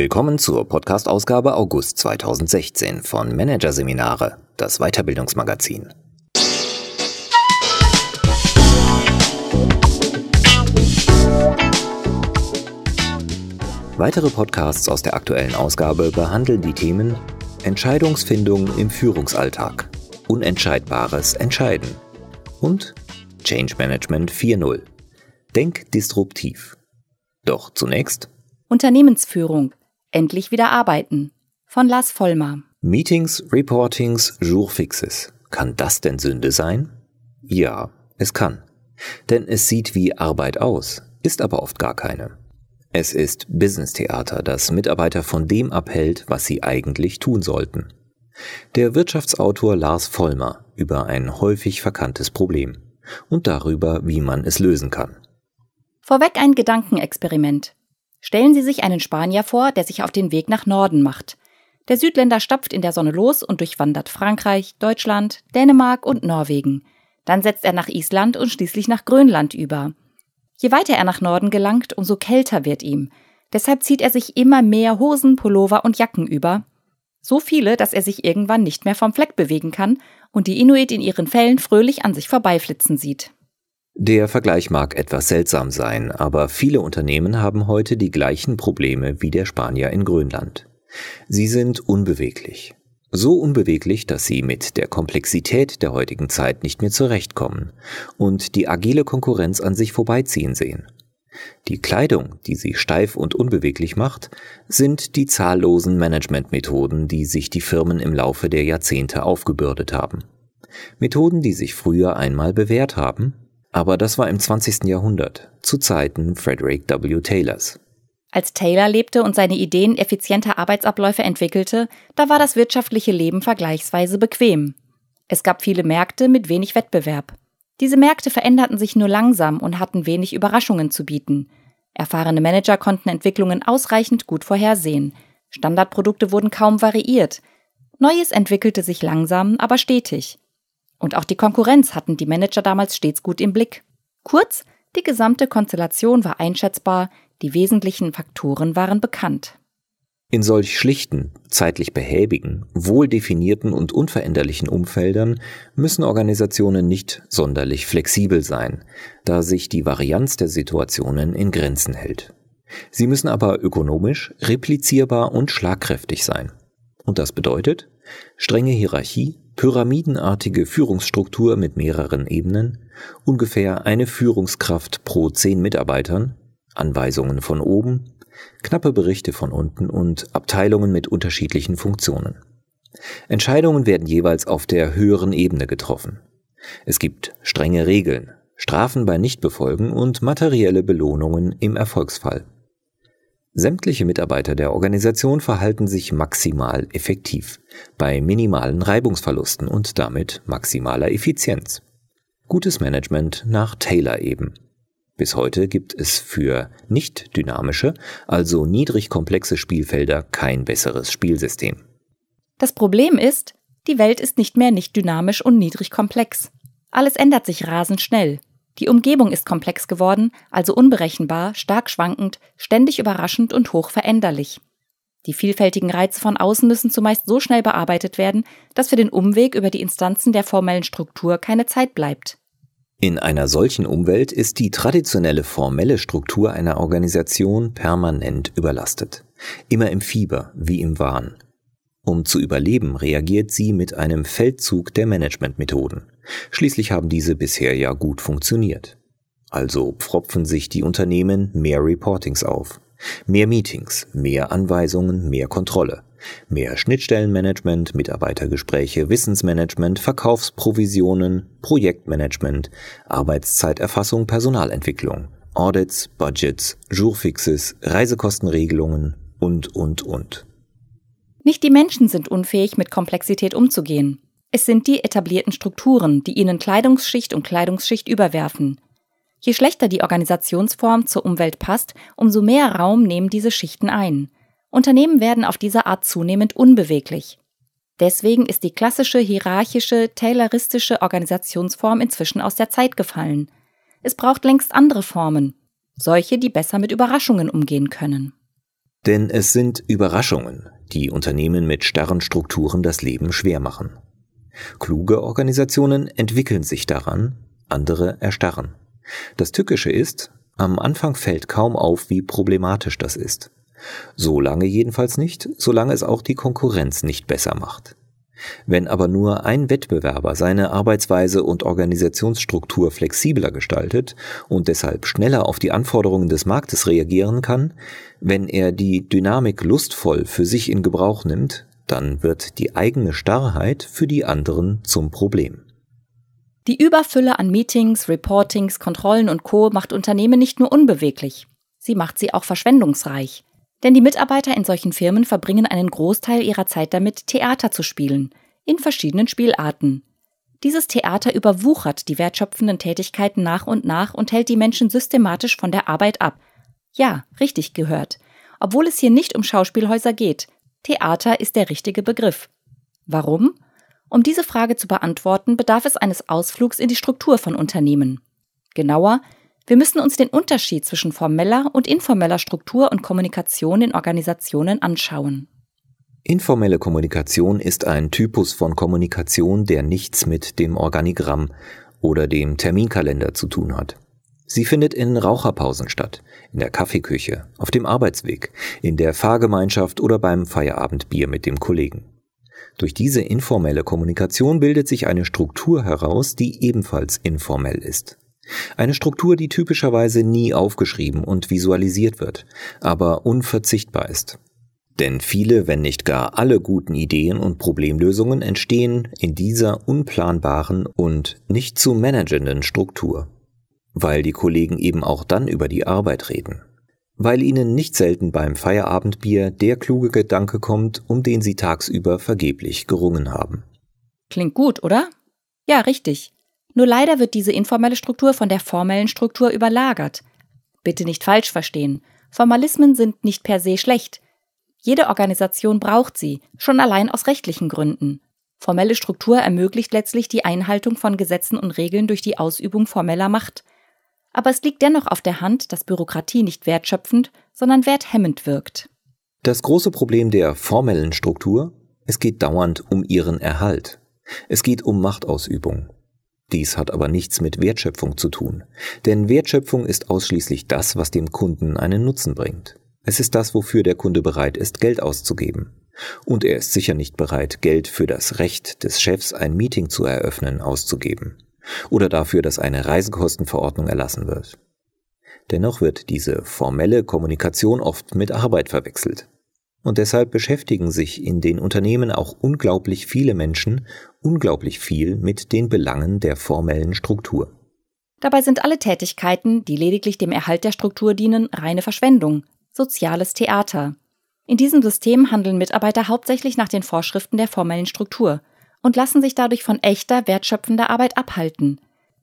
Willkommen zur Podcast-Ausgabe August 2016 von Managerseminare, das Weiterbildungsmagazin. Weitere Podcasts aus der aktuellen Ausgabe behandeln die Themen Entscheidungsfindung im Führungsalltag, Unentscheidbares Entscheiden und Change Management 4.0. Denk disruptiv. Doch zunächst Unternehmensführung. Endlich wieder arbeiten. Von Lars Vollmer. Meetings, Reportings, Jourfixes. Kann das denn Sünde sein? Ja, es kann. Denn es sieht wie Arbeit aus, ist aber oft gar keine. Es ist Business-Theater, das Mitarbeiter von dem abhält, was sie eigentlich tun sollten. Der Wirtschaftsautor Lars Vollmer über ein häufig verkanntes Problem und darüber, wie man es lösen kann. Vorweg ein Gedankenexperiment. Stellen Sie sich einen Spanier vor, der sich auf den Weg nach Norden macht. Der Südländer stapft in der Sonne los und durchwandert Frankreich, Deutschland, Dänemark und Norwegen. Dann setzt er nach Island und schließlich nach Grönland über. Je weiter er nach Norden gelangt, umso kälter wird ihm. Deshalb zieht er sich immer mehr Hosen, Pullover und Jacken über. So viele, dass er sich irgendwann nicht mehr vom Fleck bewegen kann und die Inuit in ihren Fällen fröhlich an sich vorbeiflitzen sieht. Der Vergleich mag etwas seltsam sein, aber viele Unternehmen haben heute die gleichen Probleme wie der Spanier in Grönland. Sie sind unbeweglich. So unbeweglich, dass sie mit der Komplexität der heutigen Zeit nicht mehr zurechtkommen und die agile Konkurrenz an sich vorbeiziehen sehen. Die Kleidung, die sie steif und unbeweglich macht, sind die zahllosen Managementmethoden, die sich die Firmen im Laufe der Jahrzehnte aufgebürdet haben. Methoden, die sich früher einmal bewährt haben, aber das war im 20. Jahrhundert, zu Zeiten Frederick W. Taylors. Als Taylor lebte und seine Ideen effizienter Arbeitsabläufe entwickelte, da war das wirtschaftliche Leben vergleichsweise bequem. Es gab viele Märkte mit wenig Wettbewerb. Diese Märkte veränderten sich nur langsam und hatten wenig Überraschungen zu bieten. Erfahrene Manager konnten Entwicklungen ausreichend gut vorhersehen. Standardprodukte wurden kaum variiert. Neues entwickelte sich langsam, aber stetig. Und auch die Konkurrenz hatten die Manager damals stets gut im Blick. Kurz, die gesamte Konstellation war einschätzbar, die wesentlichen Faktoren waren bekannt. In solch schlichten, zeitlich behäbigen, wohl definierten und unveränderlichen Umfeldern müssen Organisationen nicht sonderlich flexibel sein, da sich die Varianz der Situationen in Grenzen hält. Sie müssen aber ökonomisch, replizierbar und schlagkräftig sein. Und das bedeutet strenge Hierarchie, pyramidenartige Führungsstruktur mit mehreren Ebenen, ungefähr eine Führungskraft pro zehn Mitarbeitern, Anweisungen von oben, knappe Berichte von unten und Abteilungen mit unterschiedlichen Funktionen. Entscheidungen werden jeweils auf der höheren Ebene getroffen. Es gibt strenge Regeln, Strafen bei Nichtbefolgen und materielle Belohnungen im Erfolgsfall. Sämtliche Mitarbeiter der Organisation verhalten sich maximal effektiv, bei minimalen Reibungsverlusten und damit maximaler Effizienz. Gutes Management nach Taylor eben. Bis heute gibt es für nicht dynamische, also niedrig komplexe Spielfelder kein besseres Spielsystem. Das Problem ist, die Welt ist nicht mehr nicht dynamisch und niedrig komplex. Alles ändert sich rasend schnell. Die Umgebung ist komplex geworden, also unberechenbar, stark schwankend, ständig überraschend und hoch veränderlich. Die vielfältigen Reize von außen müssen zumeist so schnell bearbeitet werden, dass für den Umweg über die Instanzen der formellen Struktur keine Zeit bleibt. In einer solchen Umwelt ist die traditionelle formelle Struktur einer Organisation permanent überlastet. Immer im Fieber wie im Wahn. Um zu überleben, reagiert sie mit einem Feldzug der Managementmethoden. Schließlich haben diese bisher ja gut funktioniert. Also pfropfen sich die Unternehmen mehr Reportings auf. Mehr Meetings, mehr Anweisungen, mehr Kontrolle. Mehr Schnittstellenmanagement, Mitarbeitergespräche, Wissensmanagement, Verkaufsprovisionen, Projektmanagement, Arbeitszeiterfassung, Personalentwicklung, Audits, Budgets, Jourfixes, Reisekostenregelungen und, und, und. Nicht die Menschen sind unfähig, mit Komplexität umzugehen. Es sind die etablierten Strukturen, die ihnen Kleidungsschicht um Kleidungsschicht überwerfen. Je schlechter die Organisationsform zur Umwelt passt, umso mehr Raum nehmen diese Schichten ein. Unternehmen werden auf diese Art zunehmend unbeweglich. Deswegen ist die klassische hierarchische, tayloristische Organisationsform inzwischen aus der Zeit gefallen. Es braucht längst andere Formen, solche, die besser mit Überraschungen umgehen können. Denn es sind Überraschungen, die Unternehmen mit starren Strukturen das Leben schwer machen. Kluge Organisationen entwickeln sich daran, andere erstarren. Das Tückische ist, am Anfang fällt kaum auf, wie problematisch das ist. Solange jedenfalls nicht, solange es auch die Konkurrenz nicht besser macht. Wenn aber nur ein Wettbewerber seine Arbeitsweise und Organisationsstruktur flexibler gestaltet und deshalb schneller auf die Anforderungen des Marktes reagieren kann, wenn er die Dynamik lustvoll für sich in Gebrauch nimmt, dann wird die eigene Starrheit für die anderen zum Problem. Die Überfülle an Meetings, Reportings, Kontrollen und Co macht Unternehmen nicht nur unbeweglich, sie macht sie auch verschwendungsreich. Denn die Mitarbeiter in solchen Firmen verbringen einen Großteil ihrer Zeit damit, Theater zu spielen, in verschiedenen Spielarten. Dieses Theater überwuchert die wertschöpfenden Tätigkeiten nach und nach und hält die Menschen systematisch von der Arbeit ab. Ja, richtig gehört. Obwohl es hier nicht um Schauspielhäuser geht. Theater ist der richtige Begriff. Warum? Um diese Frage zu beantworten, bedarf es eines Ausflugs in die Struktur von Unternehmen. Genauer, wir müssen uns den Unterschied zwischen formeller und informeller Struktur und Kommunikation in Organisationen anschauen. Informelle Kommunikation ist ein Typus von Kommunikation, der nichts mit dem Organigramm oder dem Terminkalender zu tun hat. Sie findet in Raucherpausen statt, in der Kaffeeküche, auf dem Arbeitsweg, in der Fahrgemeinschaft oder beim Feierabendbier mit dem Kollegen. Durch diese informelle Kommunikation bildet sich eine Struktur heraus, die ebenfalls informell ist. Eine Struktur, die typischerweise nie aufgeschrieben und visualisiert wird, aber unverzichtbar ist. Denn viele, wenn nicht gar alle guten Ideen und Problemlösungen entstehen in dieser unplanbaren und nicht zu managenden Struktur. Weil die Kollegen eben auch dann über die Arbeit reden. Weil ihnen nicht selten beim Feierabendbier der kluge Gedanke kommt, um den sie tagsüber vergeblich gerungen haben. Klingt gut, oder? Ja, richtig. Nur leider wird diese informelle Struktur von der formellen Struktur überlagert. Bitte nicht falsch verstehen. Formalismen sind nicht per se schlecht. Jede Organisation braucht sie, schon allein aus rechtlichen Gründen. Formelle Struktur ermöglicht letztlich die Einhaltung von Gesetzen und Regeln durch die Ausübung formeller Macht. Aber es liegt dennoch auf der Hand, dass Bürokratie nicht wertschöpfend, sondern werthemmend wirkt. Das große Problem der formellen Struktur, es geht dauernd um ihren Erhalt. Es geht um Machtausübung. Dies hat aber nichts mit Wertschöpfung zu tun, denn Wertschöpfung ist ausschließlich das, was dem Kunden einen Nutzen bringt. Es ist das, wofür der Kunde bereit ist, Geld auszugeben. Und er ist sicher nicht bereit, Geld für das Recht des Chefs, ein Meeting zu eröffnen, auszugeben. Oder dafür, dass eine Reisekostenverordnung erlassen wird. Dennoch wird diese formelle Kommunikation oft mit Arbeit verwechselt. Und deshalb beschäftigen sich in den Unternehmen auch unglaublich viele Menschen unglaublich viel mit den Belangen der formellen Struktur. Dabei sind alle Tätigkeiten, die lediglich dem Erhalt der Struktur dienen, reine Verschwendung, soziales Theater. In diesem System handeln Mitarbeiter hauptsächlich nach den Vorschriften der formellen Struktur und lassen sich dadurch von echter, wertschöpfender Arbeit abhalten.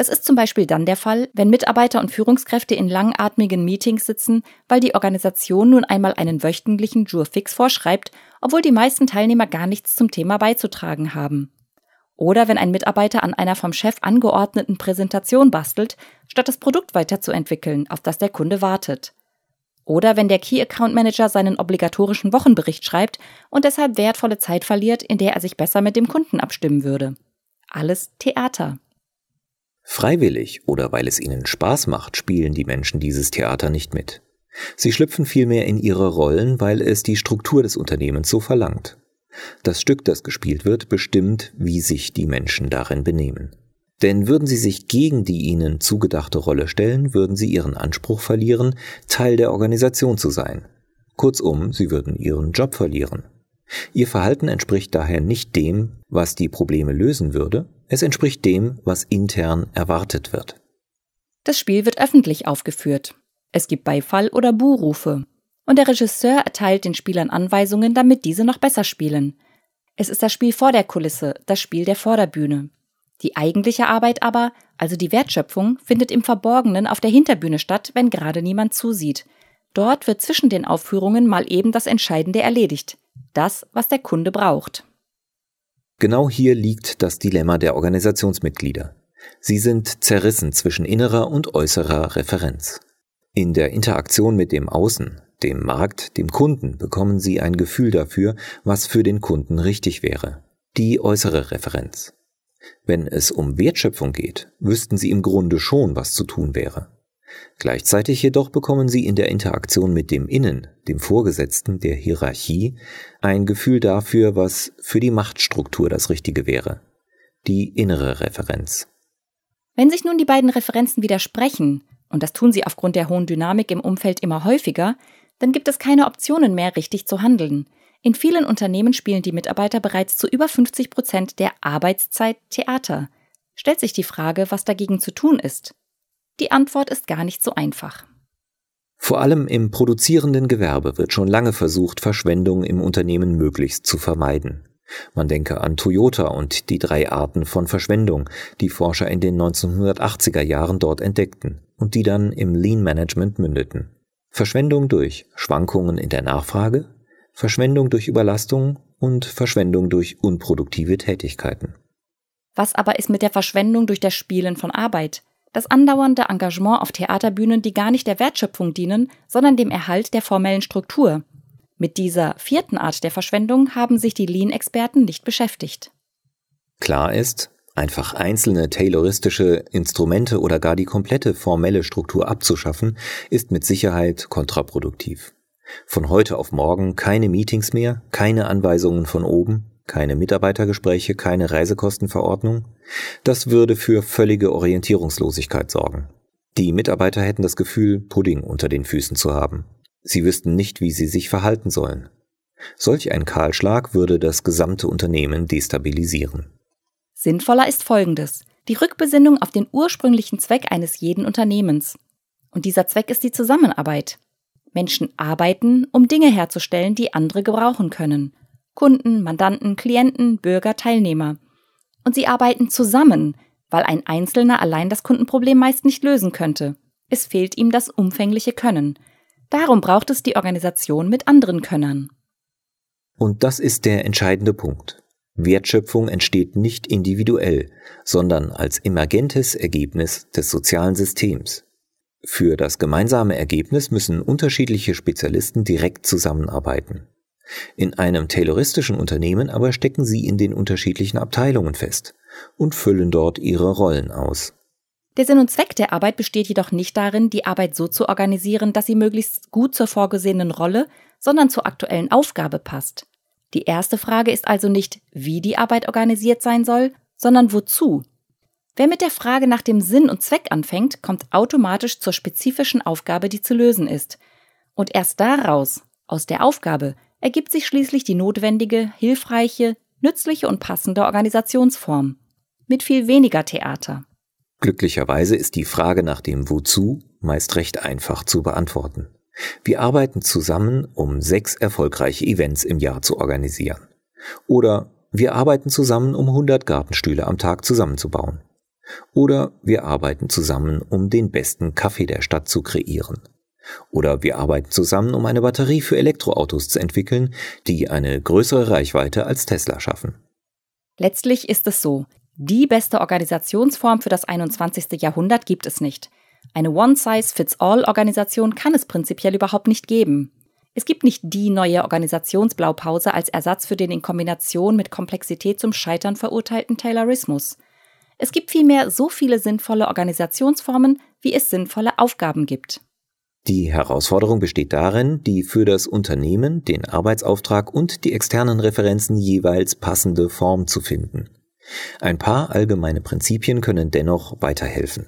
Das ist zum Beispiel dann der Fall, wenn Mitarbeiter und Führungskräfte in langatmigen Meetings sitzen, weil die Organisation nun einmal einen wöchentlichen Jurfix vorschreibt, obwohl die meisten Teilnehmer gar nichts zum Thema beizutragen haben. Oder wenn ein Mitarbeiter an einer vom Chef angeordneten Präsentation bastelt, statt das Produkt weiterzuentwickeln, auf das der Kunde wartet. Oder wenn der Key Account Manager seinen obligatorischen Wochenbericht schreibt und deshalb wertvolle Zeit verliert, in der er sich besser mit dem Kunden abstimmen würde. Alles Theater. Freiwillig oder weil es ihnen Spaß macht, spielen die Menschen dieses Theater nicht mit. Sie schlüpfen vielmehr in ihre Rollen, weil es die Struktur des Unternehmens so verlangt. Das Stück, das gespielt wird, bestimmt, wie sich die Menschen darin benehmen. Denn würden sie sich gegen die ihnen zugedachte Rolle stellen, würden sie ihren Anspruch verlieren, Teil der Organisation zu sein. Kurzum, sie würden ihren Job verlieren. Ihr Verhalten entspricht daher nicht dem, was die Probleme lösen würde, es entspricht dem, was intern erwartet wird. Das Spiel wird öffentlich aufgeführt. Es gibt Beifall oder Buhrufe und der Regisseur erteilt den Spielern Anweisungen, damit diese noch besser spielen. Es ist das Spiel vor der Kulisse, das Spiel der Vorderbühne. Die eigentliche Arbeit aber, also die Wertschöpfung, findet im Verborgenen auf der Hinterbühne statt, wenn gerade niemand zusieht. Dort wird zwischen den Aufführungen mal eben das Entscheidende erledigt. Das, was der Kunde braucht. Genau hier liegt das Dilemma der Organisationsmitglieder. Sie sind zerrissen zwischen innerer und äußerer Referenz. In der Interaktion mit dem Außen, dem Markt, dem Kunden, bekommen Sie ein Gefühl dafür, was für den Kunden richtig wäre. Die äußere Referenz. Wenn es um Wertschöpfung geht, wüssten Sie im Grunde schon, was zu tun wäre. Gleichzeitig jedoch bekommen Sie in der Interaktion mit dem Innen, dem Vorgesetzten, der Hierarchie, ein Gefühl dafür, was für die Machtstruktur das Richtige wäre. Die innere Referenz. Wenn sich nun die beiden Referenzen widersprechen, und das tun sie aufgrund der hohen Dynamik im Umfeld immer häufiger, dann gibt es keine Optionen mehr, richtig zu handeln. In vielen Unternehmen spielen die Mitarbeiter bereits zu über 50 Prozent der Arbeitszeit Theater. Stellt sich die Frage, was dagegen zu tun ist. Die Antwort ist gar nicht so einfach. Vor allem im produzierenden Gewerbe wird schon lange versucht, Verschwendung im Unternehmen möglichst zu vermeiden. Man denke an Toyota und die drei Arten von Verschwendung, die Forscher in den 1980er Jahren dort entdeckten und die dann im Lean Management mündeten. Verschwendung durch Schwankungen in der Nachfrage, Verschwendung durch Überlastung und Verschwendung durch unproduktive Tätigkeiten. Was aber ist mit der Verschwendung durch das Spielen von Arbeit? Das andauernde Engagement auf Theaterbühnen, die gar nicht der Wertschöpfung dienen, sondern dem Erhalt der formellen Struktur. Mit dieser vierten Art der Verschwendung haben sich die Lean-Experten nicht beschäftigt. Klar ist, Einfach einzelne tayloristische Instrumente oder gar die komplette formelle Struktur abzuschaffen, ist mit Sicherheit kontraproduktiv. Von heute auf morgen keine Meetings mehr, keine Anweisungen von oben, keine Mitarbeitergespräche, keine Reisekostenverordnung. Das würde für völlige Orientierungslosigkeit sorgen. Die Mitarbeiter hätten das Gefühl, Pudding unter den Füßen zu haben. Sie wüssten nicht, wie sie sich verhalten sollen. Solch ein Kahlschlag würde das gesamte Unternehmen destabilisieren. Sinnvoller ist Folgendes. Die Rückbesinnung auf den ursprünglichen Zweck eines jeden Unternehmens. Und dieser Zweck ist die Zusammenarbeit. Menschen arbeiten, um Dinge herzustellen, die andere gebrauchen können. Kunden, Mandanten, Klienten, Bürger, Teilnehmer. Und sie arbeiten zusammen, weil ein Einzelner allein das Kundenproblem meist nicht lösen könnte. Es fehlt ihm das umfängliche Können. Darum braucht es die Organisation mit anderen Könnern. Und das ist der entscheidende Punkt. Wertschöpfung entsteht nicht individuell, sondern als emergentes Ergebnis des sozialen Systems. Für das gemeinsame Ergebnis müssen unterschiedliche Spezialisten direkt zusammenarbeiten. In einem tayloristischen Unternehmen aber stecken sie in den unterschiedlichen Abteilungen fest und füllen dort ihre Rollen aus. Der Sinn und Zweck der Arbeit besteht jedoch nicht darin, die Arbeit so zu organisieren, dass sie möglichst gut zur vorgesehenen Rolle, sondern zur aktuellen Aufgabe passt. Die erste Frage ist also nicht, wie die Arbeit organisiert sein soll, sondern wozu. Wer mit der Frage nach dem Sinn und Zweck anfängt, kommt automatisch zur spezifischen Aufgabe, die zu lösen ist. Und erst daraus, aus der Aufgabe, ergibt sich schließlich die notwendige, hilfreiche, nützliche und passende Organisationsform. Mit viel weniger Theater. Glücklicherweise ist die Frage nach dem Wozu meist recht einfach zu beantworten. Wir arbeiten zusammen, um sechs erfolgreiche Events im Jahr zu organisieren. Oder wir arbeiten zusammen, um 100 Gartenstühle am Tag zusammenzubauen. Oder wir arbeiten zusammen, um den besten Kaffee der Stadt zu kreieren. Oder wir arbeiten zusammen, um eine Batterie für Elektroautos zu entwickeln, die eine größere Reichweite als Tesla schaffen. Letztlich ist es so, die beste Organisationsform für das 21. Jahrhundert gibt es nicht. Eine One-Size-Fits-All-Organisation kann es prinzipiell überhaupt nicht geben. Es gibt nicht die neue Organisationsblaupause als Ersatz für den in Kombination mit Komplexität zum Scheitern verurteilten Taylorismus. Es gibt vielmehr so viele sinnvolle Organisationsformen, wie es sinnvolle Aufgaben gibt. Die Herausforderung besteht darin, die für das Unternehmen, den Arbeitsauftrag und die externen Referenzen jeweils passende Form zu finden. Ein paar allgemeine Prinzipien können dennoch weiterhelfen.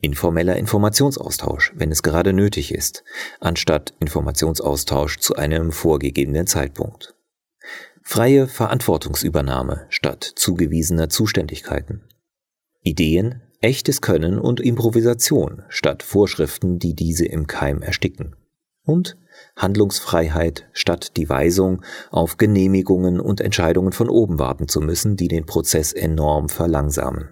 Informeller Informationsaustausch, wenn es gerade nötig ist, anstatt Informationsaustausch zu einem vorgegebenen Zeitpunkt. Freie Verantwortungsübernahme statt zugewiesener Zuständigkeiten. Ideen, echtes Können und Improvisation statt Vorschriften, die diese im Keim ersticken. Und Handlungsfreiheit statt die Weisung, auf Genehmigungen und Entscheidungen von oben warten zu müssen, die den Prozess enorm verlangsamen.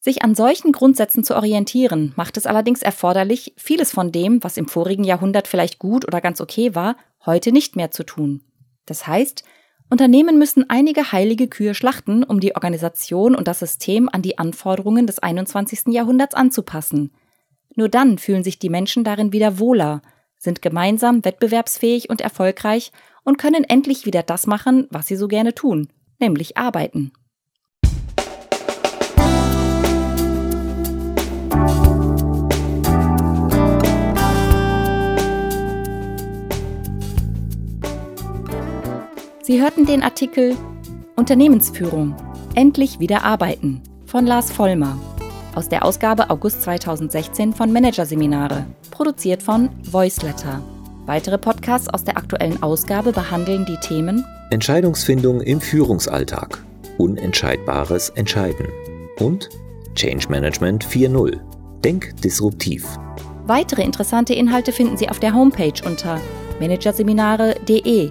Sich an solchen Grundsätzen zu orientieren, macht es allerdings erforderlich, vieles von dem, was im vorigen Jahrhundert vielleicht gut oder ganz okay war, heute nicht mehr zu tun. Das heißt, Unternehmen müssen einige heilige Kühe schlachten, um die Organisation und das System an die Anforderungen des 21. Jahrhunderts anzupassen. Nur dann fühlen sich die Menschen darin wieder wohler, sind gemeinsam wettbewerbsfähig und erfolgreich und können endlich wieder das machen, was sie so gerne tun, nämlich arbeiten. Sie hörten den Artikel Unternehmensführung. Endlich wieder arbeiten von Lars Vollmer aus der Ausgabe August 2016 von Managerseminare, produziert von Voiceletter. Weitere Podcasts aus der aktuellen Ausgabe behandeln die Themen Entscheidungsfindung im Führungsalltag, unentscheidbares Entscheiden und Change Management 4.0. Denk disruptiv. Weitere interessante Inhalte finden Sie auf der Homepage unter managerseminare.de